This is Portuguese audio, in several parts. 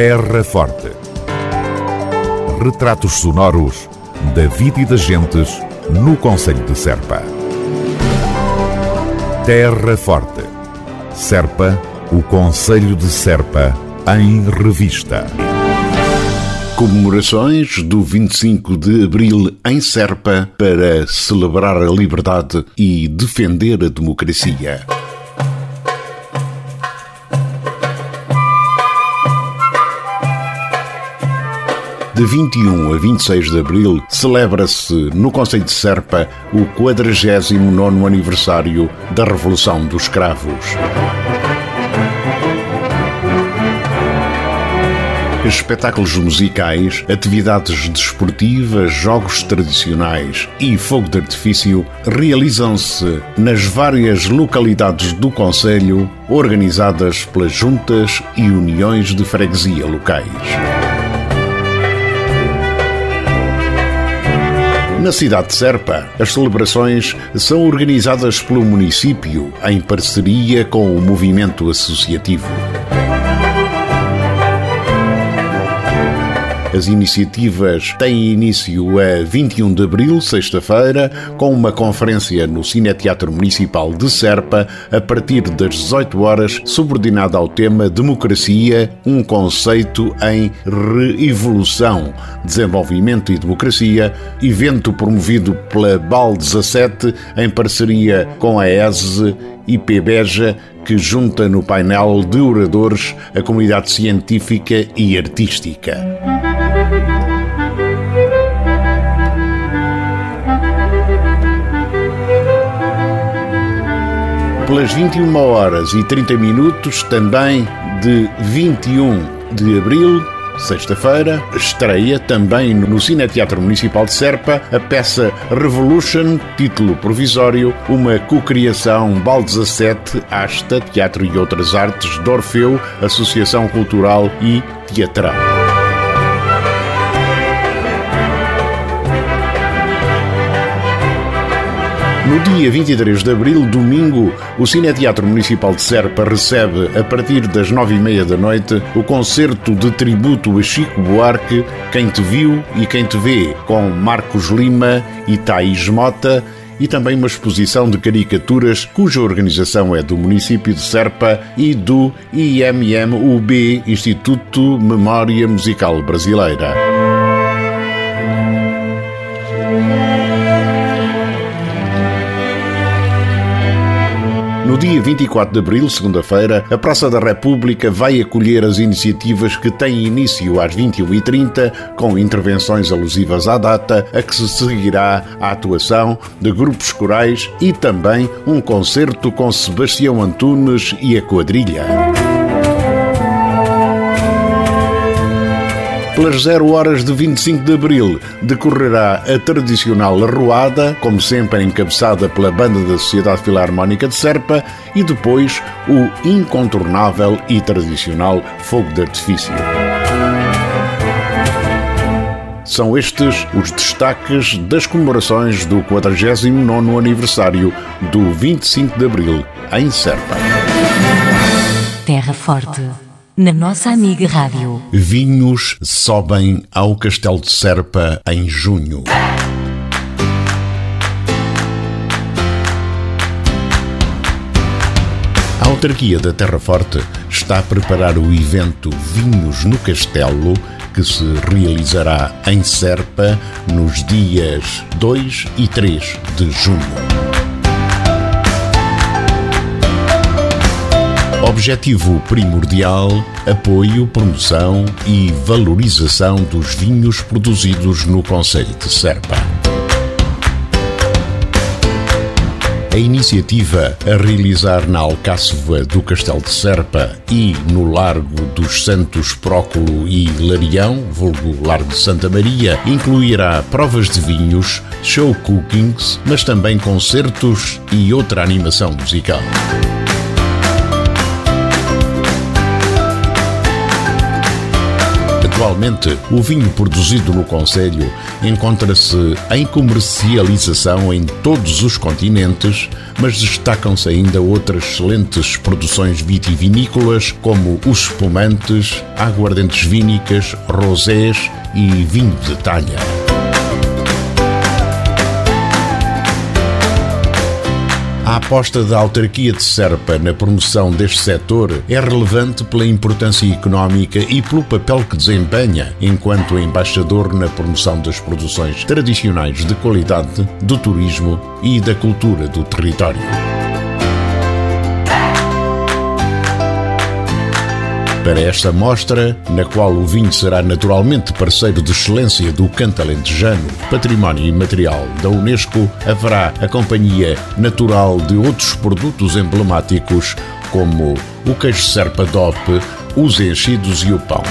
Terra Forte. Retratos sonoros da vida e das gentes no Conselho de Serpa. Terra Forte. Serpa, o Conselho de Serpa, em revista. Comemorações do 25 de Abril em Serpa para celebrar a liberdade e defender a democracia. De 21 a 26 de abril celebra-se no Conselho de Serpa o 49 aniversário da Revolução dos Escravos. Espetáculos musicais, atividades desportivas, jogos tradicionais e fogo de artifício realizam-se nas várias localidades do Conselho, organizadas pelas juntas e uniões de freguesia locais. Na cidade de Serpa, as celebrações são organizadas pelo município em parceria com o movimento associativo. As iniciativas têm início a 21 de abril, sexta-feira, com uma conferência no Cineteatro Municipal de Serpa, a partir das 18 horas, subordinada ao tema Democracia, um conceito em reevolução, desenvolvimento e democracia, evento promovido pela BAL 17 em parceria com a ESE e PBEJA, que junta no painel de oradores a comunidade científica e artística. pelas 21 horas e 30 minutos, também de 21 de abril, sexta-feira, estreia também no Cineteatro Municipal de Serpa a peça Revolution, título provisório, uma cocriação BAL 17, Asta, Teatro e Outras Artes, de Orfeu, Associação Cultural e Teatral. No dia 23 de abril, domingo, o Cineteatro Municipal de Serpa recebe, a partir das nove e meia da noite, o concerto de tributo a Chico Buarque, Quem Te Viu e Quem Te Vê, com Marcos Lima e Thaís Mota, e também uma exposição de caricaturas cuja organização é do município de Serpa e do IMM-UB, Instituto Memória Musical Brasileira. No dia 24 de abril, segunda-feira, a Praça da República vai acolher as iniciativas que têm início às 21h30, com intervenções alusivas à data, a que se seguirá a atuação de grupos corais e também um concerto com Sebastião Antunes e a quadrilha. Pelas 0 horas de 25 de abril decorrerá a tradicional arruada, como sempre encabeçada pela Banda da Sociedade Filarmónica de Serpa, e depois o incontornável e tradicional fogo de artifício. São estes os destaques das comemorações do 49º aniversário do 25 de Abril em Serpa. Terra Forte na nossa amiga Rádio. Vinhos sobem ao Castelo de Serpa em junho. A autarquia da Terra Forte está a preparar o evento Vinhos no Castelo, que se realizará em Serpa nos dias 2 e 3 de junho. Objetivo primordial: apoio, promoção e valorização dos vinhos produzidos no Conselho de Serpa. A iniciativa a realizar na Alcáceva do Castelo de Serpa e no Largo dos Santos Próculo e Larião, vulgo Largo de Santa Maria, incluirá provas de vinhos, show cookings, mas também concertos e outra animação musical. Atualmente, o vinho produzido no Conselho encontra-se em comercialização em todos os continentes, mas destacam-se ainda outras excelentes produções vitivinícolas, como os espumantes, aguardentes vínicas, rosés e vinho de talha. A aposta da autarquia de Serpa na promoção deste setor é relevante pela importância económica e pelo papel que desempenha enquanto embaixador na promoção das produções tradicionais de qualidade, do turismo e da cultura do território. Para esta mostra, na qual o vinho será naturalmente parceiro de excelência do canto alentejano, património imaterial da Unesco, haverá a companhia natural de outros produtos emblemáticos como o queijo serpa DOP, os enchidos e o pão.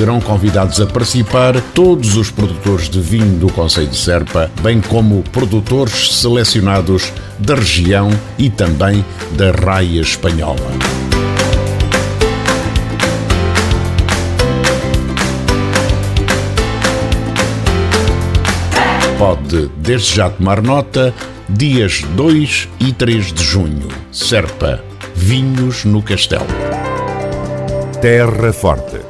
Serão convidados a participar todos os produtores de vinho do Conselho de Serpa, bem como produtores selecionados da região e também da raia espanhola. Pode desde já tomar nota, dias 2 e 3 de junho. Serpa, Vinhos no Castelo. Terra Forte